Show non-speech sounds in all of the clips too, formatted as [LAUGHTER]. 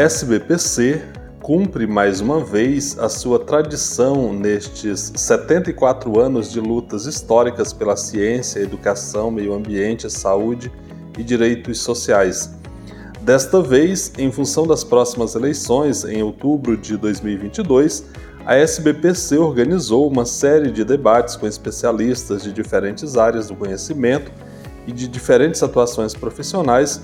SBPC cumpre mais uma vez a sua tradição nestes 74 anos de lutas históricas pela ciência, educação, meio ambiente, saúde e direitos sociais. Desta vez, em função das próximas eleições em outubro de 2022, a SBPC organizou uma série de debates com especialistas de diferentes áreas do conhecimento e de diferentes atuações profissionais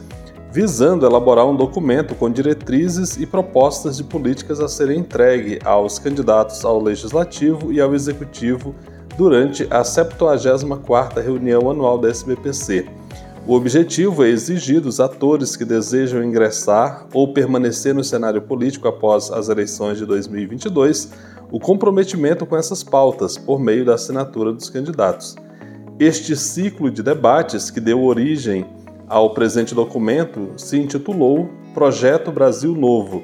visando elaborar um documento com diretrizes e propostas de políticas a serem entregue aos candidatos ao Legislativo e ao Executivo durante a 74ª reunião anual da SBPC. O objetivo é exigir dos atores que desejam ingressar ou permanecer no cenário político após as eleições de 2022 o comprometimento com essas pautas por meio da assinatura dos candidatos. Este ciclo de debates, que deu origem ao presente documento se intitulou Projeto Brasil Novo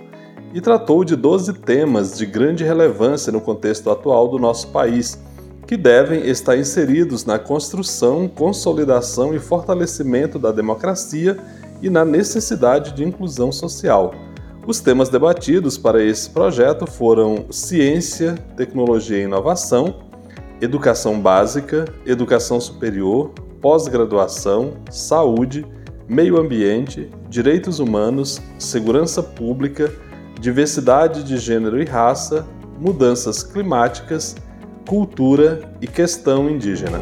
e tratou de 12 temas de grande relevância no contexto atual do nosso país, que devem estar inseridos na construção, consolidação e fortalecimento da democracia e na necessidade de inclusão social. Os temas debatidos para esse projeto foram ciência, tecnologia e inovação, educação básica, educação superior, pós-graduação, saúde, meio ambiente, direitos humanos, segurança pública, diversidade de gênero e raça, mudanças climáticas, cultura e questão indígena.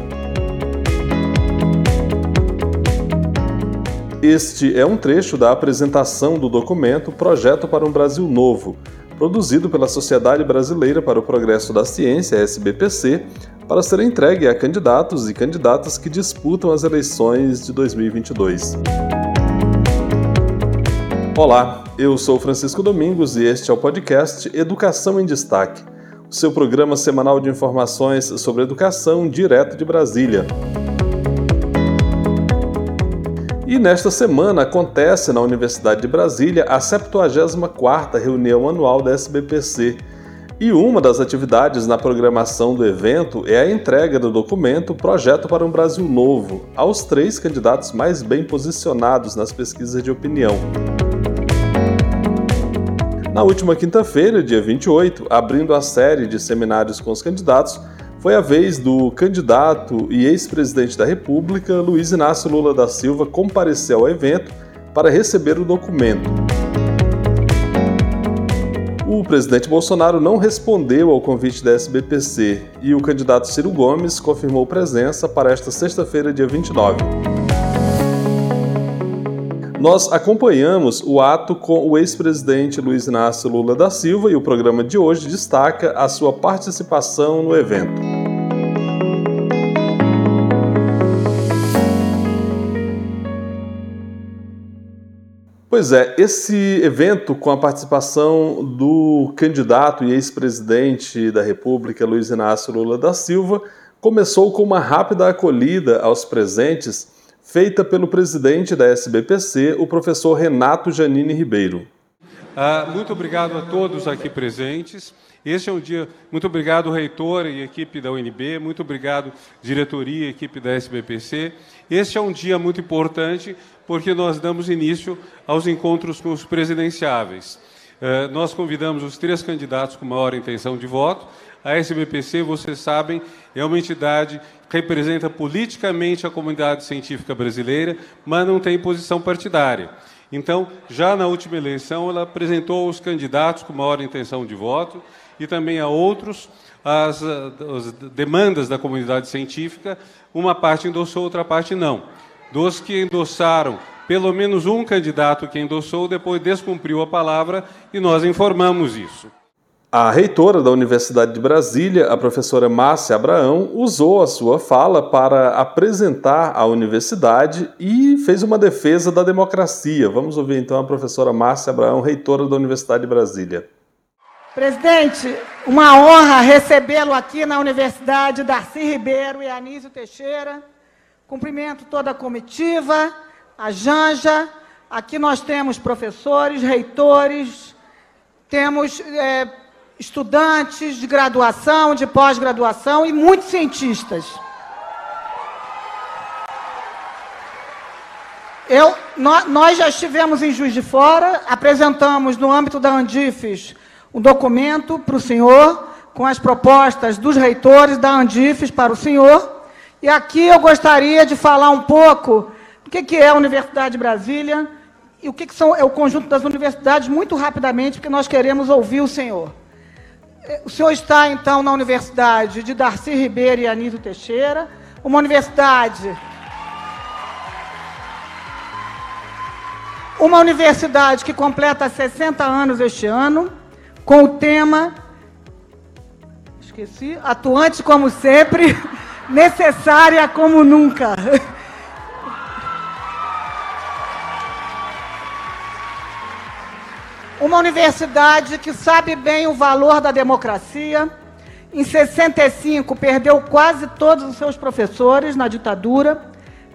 Este é um trecho da apresentação do documento Projeto para um Brasil Novo, produzido pela Sociedade Brasileira para o Progresso da Ciência, SBPC, para ser entregue a candidatos e candidatas que disputam as eleições de 2022. Olá, eu sou Francisco Domingos e este é o podcast Educação em Destaque, o seu programa semanal de informações sobre educação direto de Brasília. E nesta semana acontece na Universidade de Brasília a 74ª reunião anual da SBPC, e uma das atividades na programação do evento é a entrega do documento Projeto para um Brasil Novo aos três candidatos mais bem posicionados nas pesquisas de opinião. Na última quinta-feira, dia 28, abrindo a série de seminários com os candidatos, foi a vez do candidato e ex-presidente da República, Luiz Inácio Lula da Silva, comparecer ao evento para receber o documento o presidente Bolsonaro não respondeu ao convite da SBPC e o candidato Ciro Gomes confirmou presença para esta sexta-feira, dia 29. Nós acompanhamos o ato com o ex-presidente Luiz Inácio Lula da Silva e o programa de hoje destaca a sua participação no evento. Pois é, esse evento com a participação do candidato e ex-presidente da República, Luiz Inácio Lula da Silva, começou com uma rápida acolhida aos presentes feita pelo presidente da SBPC, o professor Renato Janine Ribeiro. Ah, muito obrigado a todos aqui presentes. Este é um dia. Muito obrigado, reitor e equipe da UNB. Muito obrigado, diretoria e equipe da SBPC. Este é um dia muito importante porque nós damos início aos encontros com os presidenciáveis. Eh, nós convidamos os três candidatos com maior intenção de voto. A SBPC, vocês sabem, é uma entidade que representa politicamente a comunidade científica brasileira, mas não tem posição partidária. Então, já na última eleição, ela apresentou os candidatos com maior intenção de voto e também a outros as, as demandas da comunidade científica. Uma parte endossou, outra parte não dos que endossaram, pelo menos um candidato que endossou, depois descumpriu a palavra e nós informamos isso. A reitora da Universidade de Brasília, a professora Márcia Abraão, usou a sua fala para apresentar a universidade e fez uma defesa da democracia. Vamos ouvir então a professora Márcia Abraão, reitora da Universidade de Brasília. Presidente, uma honra recebê-lo aqui na Universidade Darcy Ribeiro e Anísio Teixeira. Cumprimento toda a comitiva, a Janja. Aqui nós temos professores, reitores, temos é, estudantes de graduação, de pós-graduação e muitos cientistas. Eu, nós já estivemos em Juiz de Fora, apresentamos no âmbito da Andifes um documento para o senhor, com as propostas dos reitores da Andifes para o senhor. E aqui eu gostaria de falar um pouco do que, que é a Universidade de Brasília e o que, que são, é o conjunto das universidades, muito rapidamente, porque nós queremos ouvir o senhor. O senhor está, então, na Universidade de Darcy Ribeiro e Anísio Teixeira, uma universidade. Uma universidade que completa 60 anos este ano, com o tema. Esqueci, atuante como sempre, [LAUGHS] necessária como nunca. [LAUGHS] Uma universidade que sabe bem o valor da democracia. Em 65, perdeu quase todos os seus professores na ditadura.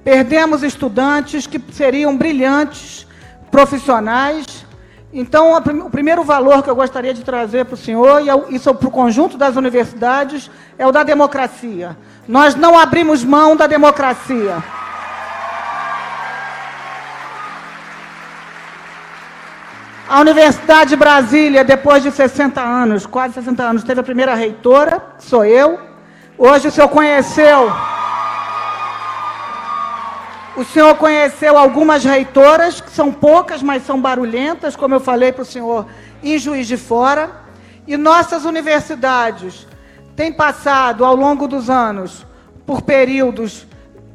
Perdemos estudantes que seriam brilhantes, profissionais. Então, o primeiro valor que eu gostaria de trazer para o senhor, e isso para o conjunto das universidades, é o da democracia. Nós não abrimos mão da democracia. A Universidade de Brasília, depois de 60 anos, quase 60 anos, teve a primeira reitora, sou eu. Hoje o senhor conheceu. O senhor conheceu algumas reitoras, que são poucas, mas são barulhentas, como eu falei para o senhor, em Juiz de Fora. E nossas universidades têm passado, ao longo dos anos, por períodos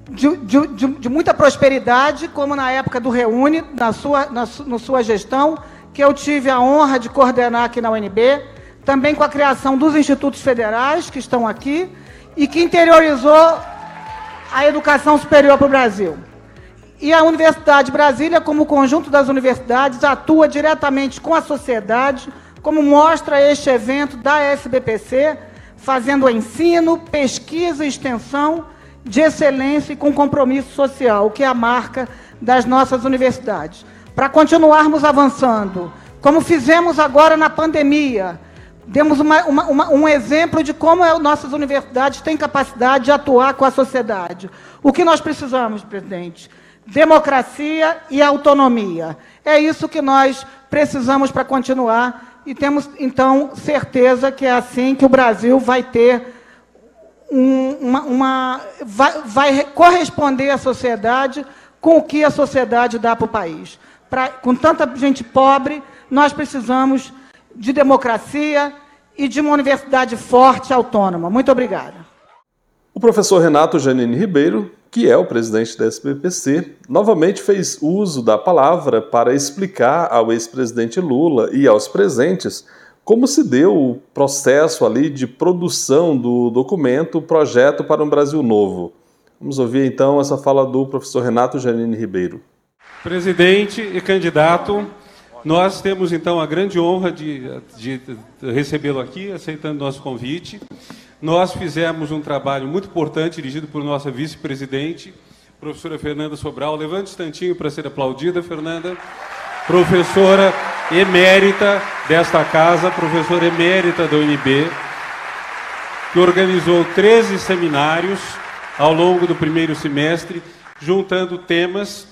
de, de, de, de muita prosperidade, como na época do Reúne, na sua, na, na sua gestão, que eu tive a honra de coordenar aqui na UNB, também com a criação dos institutos federais que estão aqui e que interiorizou a educação superior para o Brasil. E a Universidade de Brasília, como conjunto das universidades, atua diretamente com a sociedade, como mostra este evento da SBPC, fazendo ensino, pesquisa e extensão de excelência e com compromisso social, que é a marca das nossas universidades para continuarmos avançando, como fizemos agora na pandemia. Demos uma, uma, uma, um exemplo de como é, nossas universidades têm capacidade de atuar com a sociedade. O que nós precisamos, presidente? Democracia e autonomia. É isso que nós precisamos para continuar e temos, então, certeza que é assim que o Brasil vai ter um, uma. uma vai, vai corresponder à sociedade com o que a sociedade dá para o país pra, com tanta gente pobre, nós precisamos de democracia e de uma universidade forte e autônoma. Muito obrigada. O professor Renato Janine Ribeiro, que é o presidente da SBPC, novamente fez uso da palavra para explicar ao ex-presidente Lula e aos presentes como se deu o processo ali de produção do documento Projeto para um Brasil Novo. Vamos ouvir então essa fala do professor Renato Janine Ribeiro. Presidente e candidato, nós temos então a grande honra de, de recebê-lo aqui, aceitando nosso convite. Nós fizemos um trabalho muito importante, dirigido por nossa vice-presidente, professora Fernanda Sobral. Levante um instantinho para ser aplaudida, Fernanda. Professora emérita desta casa, professora emérita da UNB, que organizou 13 seminários ao longo do primeiro semestre, juntando temas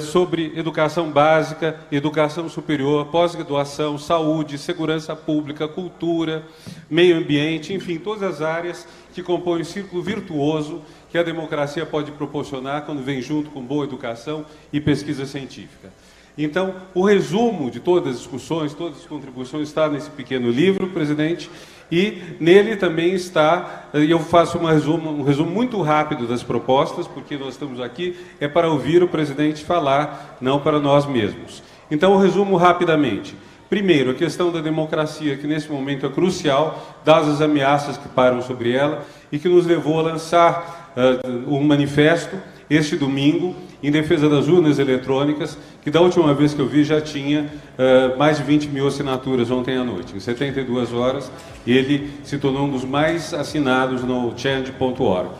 sobre educação básica, educação superior, pós-graduação, saúde, segurança pública, cultura, meio ambiente, enfim, todas as áreas que compõem o círculo virtuoso que a democracia pode proporcionar quando vem junto com boa educação e pesquisa científica. Então, o resumo de todas as discussões, todas as contribuições está nesse pequeno livro, presidente, e nele também está, e eu faço um resumo, um resumo muito rápido das propostas, porque nós estamos aqui é para ouvir o presidente falar, não para nós mesmos. Então, eu resumo rapidamente. Primeiro, a questão da democracia, que nesse momento é crucial, dadas as ameaças que param sobre ela e que nos levou a lançar uh, um manifesto este domingo em defesa das urnas eletrônicas, que da última vez que eu vi já tinha uh, mais de 20 mil assinaturas ontem à noite. Em 72 horas, ele se tornou um dos mais assinados no change.org.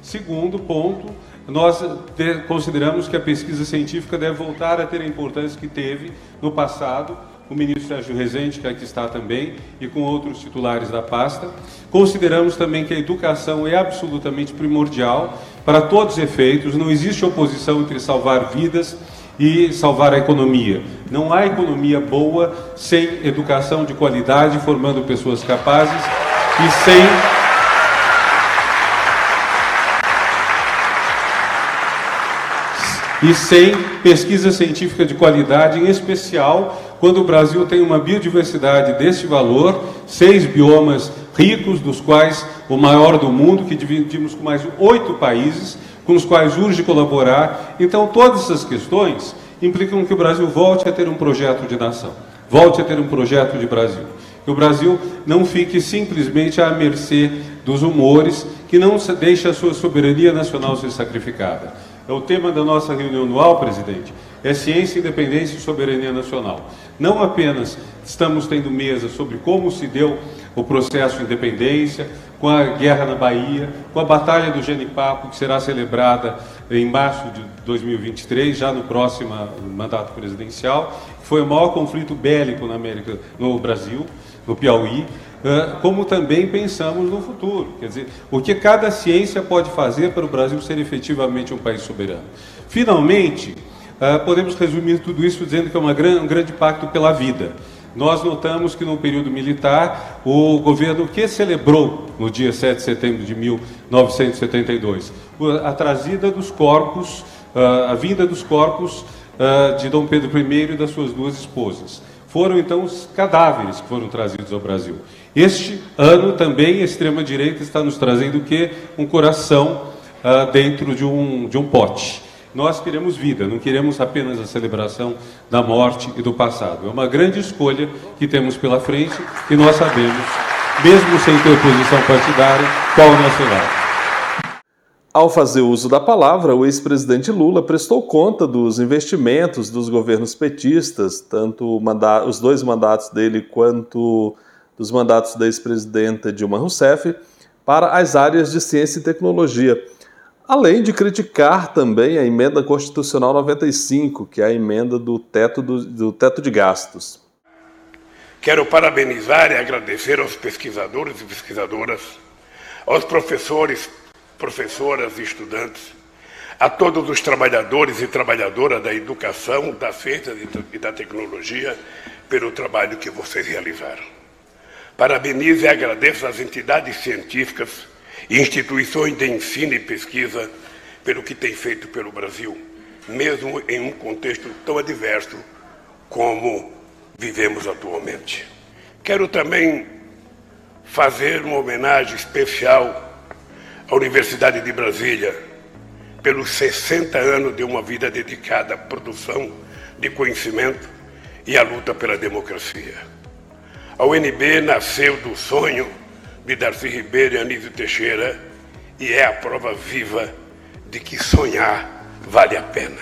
Segundo ponto, nós consideramos que a pesquisa científica deve voltar a ter a importância que teve no passado, o ministro Sérgio Rezende, que aqui está também, e com outros titulares da pasta. Consideramos também que a educação é absolutamente primordial para todos os efeitos, não existe oposição entre salvar vidas e salvar a economia. Não há economia boa sem educação de qualidade, formando pessoas capazes e sem e sem pesquisa científica de qualidade, em especial quando o Brasil tem uma biodiversidade deste valor, seis biomas ricos, dos quais o maior do mundo, que dividimos com mais oito países, com os quais urge colaborar. Então, todas essas questões implicam que o Brasil volte a ter um projeto de nação, volte a ter um projeto de Brasil. Que o Brasil não fique simplesmente à mercê dos humores, que não deixe a sua soberania nacional ser sacrificada. É o tema da nossa reunião anual, presidente, é ciência, independência e soberania nacional. Não apenas estamos tendo mesa sobre como se deu o processo de independência, com a guerra na Bahia, com a batalha do Genipapo, que será celebrada em março de 2023, já no próximo mandato presidencial, que foi o maior conflito bélico na América, no Brasil, no Piauí, como também pensamos no futuro, quer dizer, o que cada ciência pode fazer para o Brasil ser efetivamente um país soberano. Finalmente, podemos resumir tudo isso dizendo que é uma, um grande pacto pela vida. Nós notamos que no período militar, o governo que celebrou no dia 7 de setembro de 1972 a trazida dos corpos, a vinda dos corpos de Dom Pedro I e das suas duas esposas. Foram então os cadáveres que foram trazidos ao Brasil. Este ano também a extrema-direita está nos trazendo o que? Um coração dentro de um, de um pote. Nós queremos vida, não queremos apenas a celebração da morte e do passado. É uma grande escolha que temos pela frente e nós sabemos, mesmo sem ter posição partidária, qual é o nosso lado. Ao fazer uso da palavra, o ex-presidente Lula prestou conta dos investimentos dos governos petistas, tanto os dois mandatos dele quanto dos mandatos da ex-presidenta Dilma Rousseff, para as áreas de ciência e tecnologia além de criticar também a emenda constitucional 95, que é a emenda do teto, do, do teto de gastos. Quero parabenizar e agradecer aos pesquisadores e pesquisadoras, aos professores, professoras e estudantes, a todos os trabalhadores e trabalhadoras da educação, da ciência e da tecnologia pelo trabalho que vocês realizaram. Parabenizo e agradeço às entidades científicas instituições de ensino e pesquisa pelo que tem feito pelo Brasil, mesmo em um contexto tão adverso como vivemos atualmente. Quero também fazer uma homenagem especial à Universidade de Brasília pelos 60 anos de uma vida dedicada à produção de conhecimento e à luta pela democracia. A UNB nasceu do sonho de Darcy Ribeiro e Anísio Teixeira e é a prova viva de que sonhar vale a pena.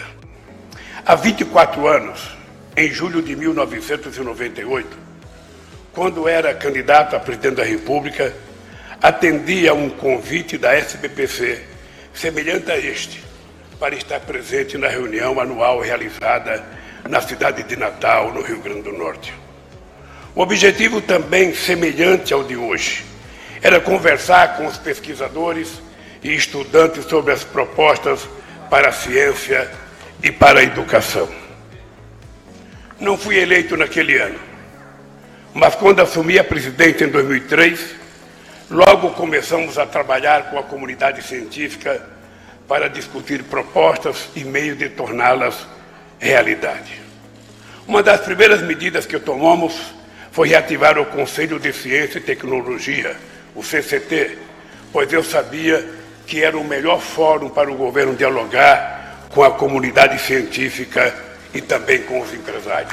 Há 24 anos, em julho de 1998, quando era candidato a presidente da República, atendi a um convite da SBPC, semelhante a este, para estar presente na reunião anual realizada na cidade de Natal, no Rio Grande do Norte. O objetivo também semelhante ao de hoje era conversar com os pesquisadores e estudantes sobre as propostas para a ciência e para a educação. Não fui eleito naquele ano, mas quando assumi a presidência em 2003, logo começamos a trabalhar com a comunidade científica para discutir propostas e meios de torná-las realidade. Uma das primeiras medidas que tomamos foi reativar o Conselho de Ciência e Tecnologia, o CCT, pois eu sabia que era o melhor fórum para o governo dialogar com a comunidade científica e também com os empresários.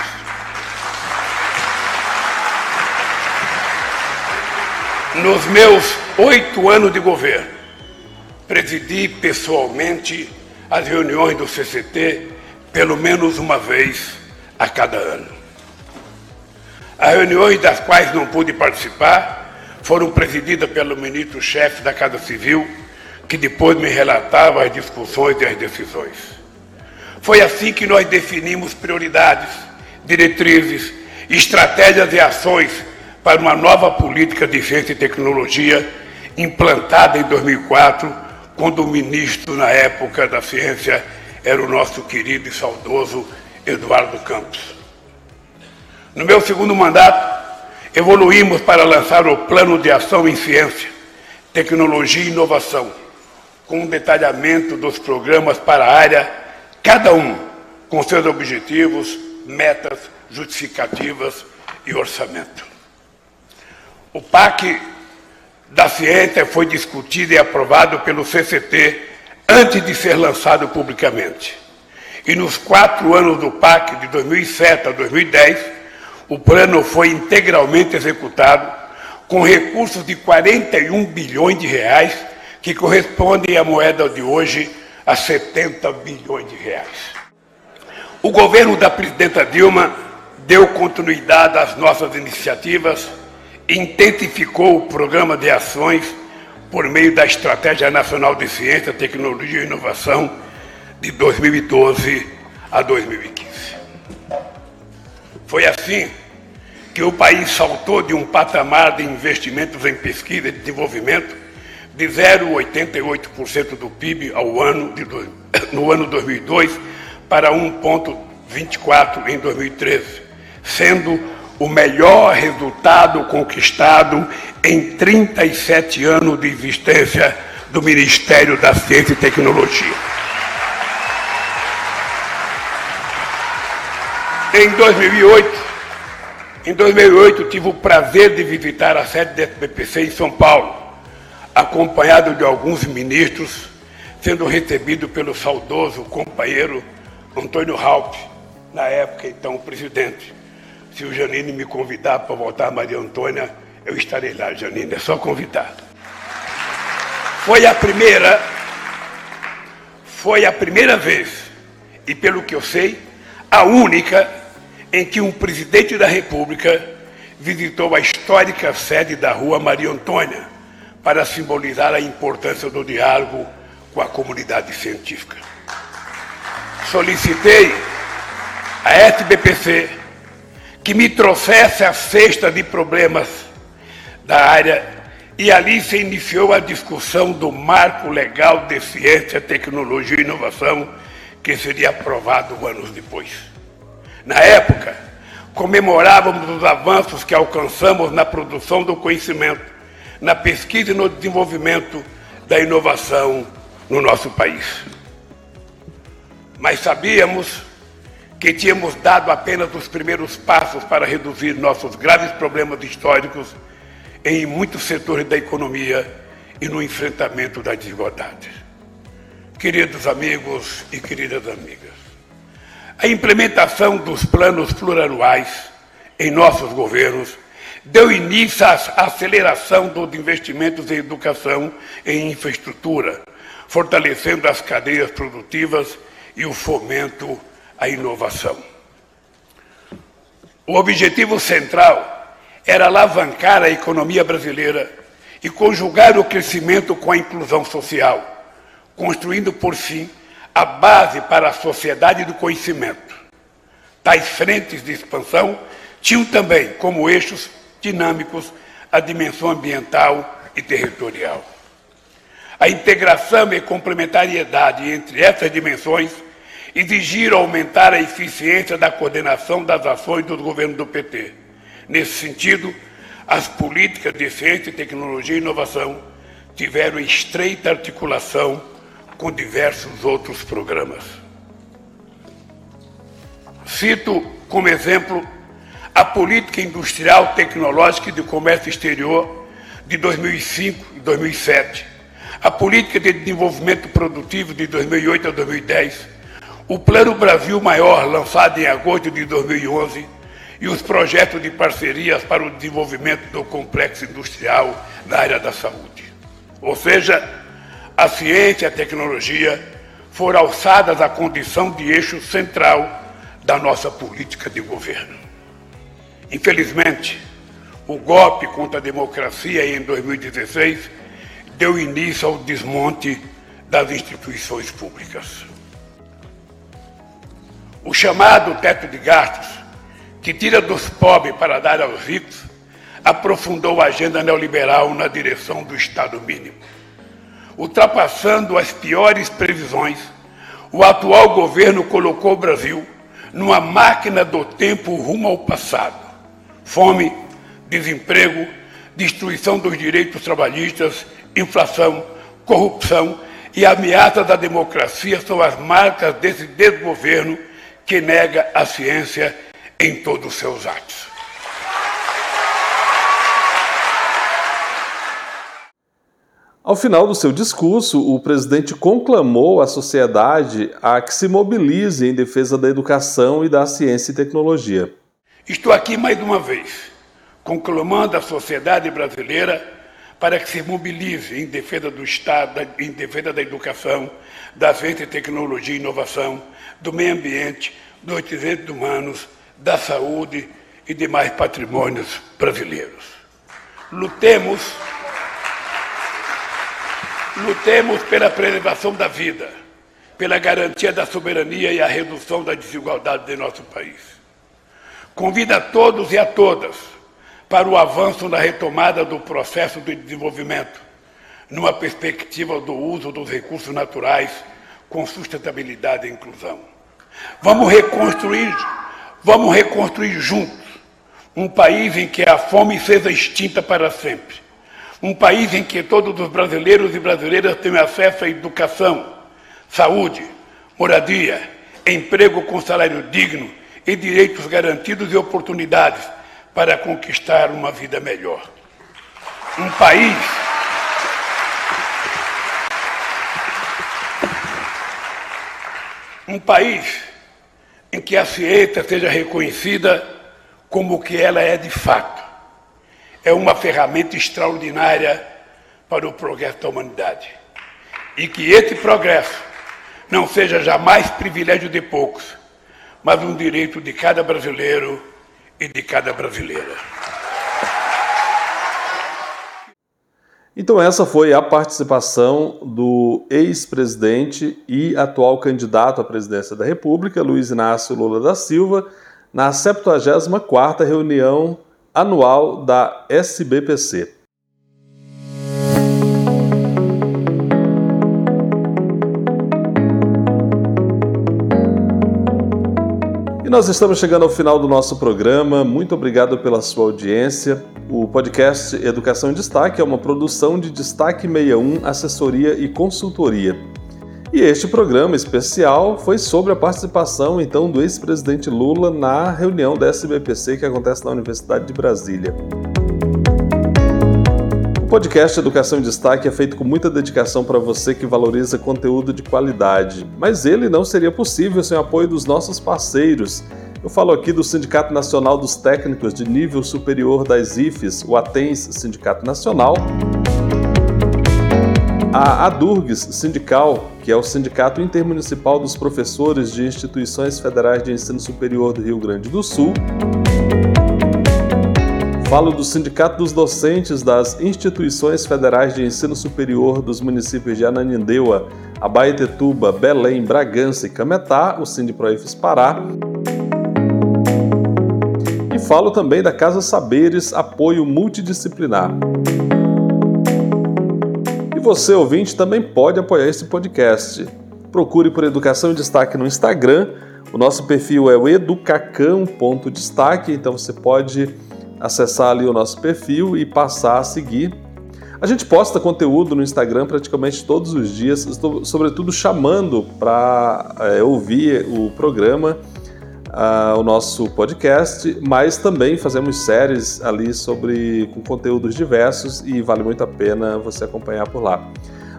Nos meus oito anos de governo, presidi pessoalmente as reuniões do CCT pelo menos uma vez a cada ano. As reuniões das quais não pude participar foram presididas pelo ministro-chefe da Casa Civil, que depois me relatava as discussões e as decisões. Foi assim que nós definimos prioridades, diretrizes, estratégias e ações para uma nova política de ciência e tecnologia implantada em 2004, quando o ministro, na época da ciência, era o nosso querido e saudoso Eduardo Campos. No meu segundo mandato, evoluímos para lançar o Plano de Ação em Ciência, Tecnologia e Inovação, com um detalhamento dos programas para a área, cada um com seus objetivos, metas, justificativas e orçamento. O PAC da ciência foi discutido e aprovado pelo CCT antes de ser lançado publicamente. E nos quatro anos do PAC, de 2007 a 2010, o plano foi integralmente executado com recursos de 41 bilhões de reais que correspondem à moeda de hoje a 70 bilhões de reais. O governo da presidenta Dilma deu continuidade às nossas iniciativas, intensificou o programa de ações por meio da Estratégia Nacional de Ciência, Tecnologia e Inovação de 2012 a 2015. Foi assim que o país saltou de um patamar de investimentos em pesquisa e desenvolvimento de 0,88% do PIB ao ano de, [COUGHS] no ano 2002 para 1,24% em 2013, sendo o melhor resultado conquistado em 37 anos de existência do Ministério da Ciência e Tecnologia. Em 2008, em 2008 tive o prazer de visitar a sede da SBPC em São Paulo acompanhado de alguns ministros, sendo recebido pelo saudoso companheiro Antônio Halp, na época então presidente. Se o Janine me convidar para voltar a Maria Antônia, eu estarei lá, Janine, é só convidar. Foi a primeira, foi a primeira vez, e pelo que eu sei, a única em que um presidente da República visitou a histórica sede da Rua Maria Antônia, para simbolizar a importância do diálogo com a comunidade científica. Solicitei à SBPC que me trouxesse a cesta de problemas da área e ali se iniciou a discussão do marco legal de ciência, tecnologia e inovação que seria aprovado anos depois. Na época, comemorávamos os avanços que alcançamos na produção do conhecimento na pesquisa e no desenvolvimento da inovação no nosso país. Mas sabíamos que tínhamos dado apenas os primeiros passos para reduzir nossos graves problemas históricos em muitos setores da economia e no enfrentamento das desigualdades. Queridos amigos e queridas amigas, a implementação dos planos plurianuais em nossos governos deu início à aceleração dos investimentos em educação e infraestrutura, fortalecendo as cadeias produtivas e o fomento à inovação. O objetivo central era alavancar a economia brasileira e conjugar o crescimento com a inclusão social, construindo, por fim, a base para a sociedade do conhecimento. Tais frentes de expansão tinham também como eixos dinâmicos a dimensão ambiental e territorial. A integração e complementariedade entre essas dimensões exigiram aumentar a eficiência da coordenação das ações do governo do PT. Nesse sentido, as políticas de ciência, tecnologia e inovação tiveram estreita articulação com diversos outros programas. Cito como exemplo a política industrial, tecnológica e de comércio exterior de 2005 e 2007, a política de desenvolvimento produtivo de 2008 a 2010, o Plano Brasil Maior, lançado em agosto de 2011, e os projetos de parcerias para o desenvolvimento do complexo industrial na área da saúde. Ou seja, a ciência e a tecnologia foram alçadas à condição de eixo central da nossa política de governo. Infelizmente, o golpe contra a democracia em 2016 deu início ao desmonte das instituições públicas. O chamado teto de gastos, que tira dos pobres para dar aos ricos, aprofundou a agenda neoliberal na direção do Estado mínimo. Ultrapassando as piores previsões, o atual governo colocou o Brasil numa máquina do tempo rumo ao passado. Fome, desemprego, destruição dos direitos trabalhistas, inflação, corrupção e ameaça da democracia são as marcas desse desgoverno que nega a ciência em todos os seus atos. Ao final do seu discurso, o presidente conclamou a sociedade a que se mobilize em defesa da educação e da ciência e tecnologia. Estou aqui mais uma vez, conclamando a sociedade brasileira para que se mobilize em defesa do Estado, em defesa da educação, da ciência e tecnologia e inovação, do meio ambiente, dos direitos humanos, da saúde e demais patrimônios brasileiros. Lutemos, lutemos pela preservação da vida, pela garantia da soberania e a redução da desigualdade de nosso país. Convido a todos e a todas para o avanço na retomada do processo de desenvolvimento, numa perspectiva do uso dos recursos naturais com sustentabilidade e inclusão. Vamos reconstruir, vamos reconstruir juntos um país em que a fome seja extinta para sempre. Um país em que todos os brasileiros e brasileiras tenham acesso à educação, saúde, moradia, emprego com salário digno e direitos garantidos e oportunidades para conquistar uma vida melhor. Um país um país em que a ciência seja reconhecida como o que ela é de fato. É uma ferramenta extraordinária para o progresso da humanidade. E que esse progresso não seja jamais privilégio de poucos, mas um direito de cada brasileiro e de cada brasileira. Então, essa foi a participação do ex-presidente e atual candidato à presidência da República, Luiz Inácio Lula da Silva, na 74ª reunião anual da SBPC. E nós estamos chegando ao final do nosso programa. Muito obrigado pela sua audiência. O podcast Educação em Destaque é uma produção de Destaque 61, assessoria e consultoria. E este programa especial foi sobre a participação então do ex-presidente Lula na reunião da SBPC que acontece na Universidade de Brasília. O podcast Educação em Destaque é feito com muita dedicação para você que valoriza conteúdo de qualidade, mas ele não seria possível sem o apoio dos nossos parceiros. Eu falo aqui do Sindicato Nacional dos Técnicos de Nível Superior das IFES, o ATENS Sindicato Nacional, a ADURGS Sindical, que é o Sindicato Intermunicipal dos Professores de Instituições Federais de Ensino Superior do Rio Grande do Sul, Falo do Sindicato dos Docentes das Instituições Federais de Ensino Superior dos municípios de Ananindeua, Abaetetuba, Belém, Bragança e Cametá, o Sindiproifes Pará falo também da Casa Saberes Apoio Multidisciplinar. Você, ouvinte, também pode apoiar esse podcast. Procure por Educação em Destaque no Instagram. O nosso perfil é o educacão.destaque, então você pode acessar ali o nosso perfil e passar a seguir. A gente posta conteúdo no Instagram praticamente todos os dias, estou sobretudo chamando para é, ouvir o programa uh, o nosso podcast, mas também fazemos séries ali sobre com conteúdos diversos e vale muito a pena você acompanhar por lá.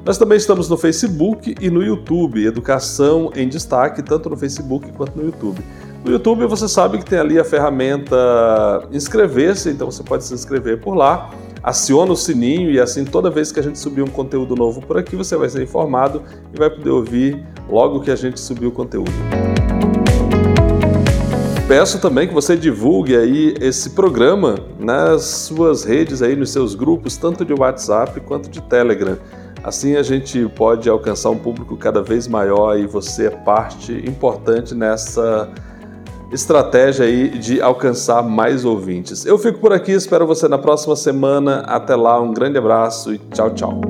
Nós também estamos no Facebook e no YouTube, Educação em Destaque, tanto no Facebook quanto no YouTube. No YouTube você sabe que tem ali a ferramenta inscrever-se, então você pode se inscrever por lá. Aciona o sininho e assim toda vez que a gente subir um conteúdo novo por aqui, você vai ser informado e vai poder ouvir logo que a gente subir o conteúdo. Peço também que você divulgue aí esse programa nas suas redes aí, nos seus grupos, tanto de WhatsApp quanto de Telegram. Assim a gente pode alcançar um público cada vez maior e você é parte importante nessa estratégia aí de alcançar mais ouvintes. Eu fico por aqui, espero você na próxima semana. Até lá, um grande abraço e tchau, tchau.